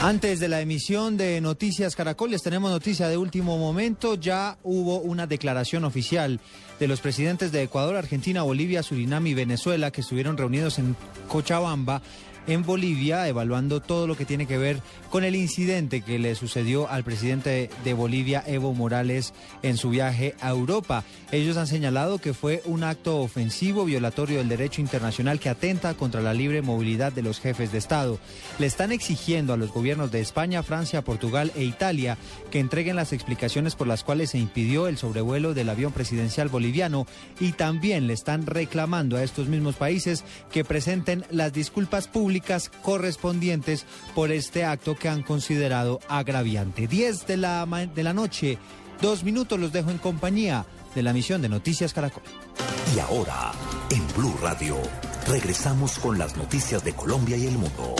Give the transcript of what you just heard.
Antes de la emisión de Noticias Caracol, les tenemos noticia de último momento. Ya hubo una declaración oficial de los presidentes de Ecuador, Argentina, Bolivia, Surinam y Venezuela que estuvieron reunidos en Cochabamba en Bolivia, evaluando todo lo que tiene que ver con el incidente que le sucedió al presidente de Bolivia, Evo Morales, en su viaje a Europa. Ellos han señalado que fue un acto ofensivo, violatorio del derecho internacional que atenta contra la libre movilidad de los jefes de Estado. Le están exigiendo a los gobiernos de España, Francia, Portugal e Italia que entreguen las explicaciones por las cuales se impidió el sobrevuelo del avión presidencial boliviano y también le están reclamando a estos mismos países que presenten las disculpas públicas correspondientes por este acto que han considerado agraviante. 10 de la, de la noche, dos minutos los dejo en compañía de la misión de Noticias Caracol. Y ahora, en Blue Radio, regresamos con las noticias de Colombia y el mundo.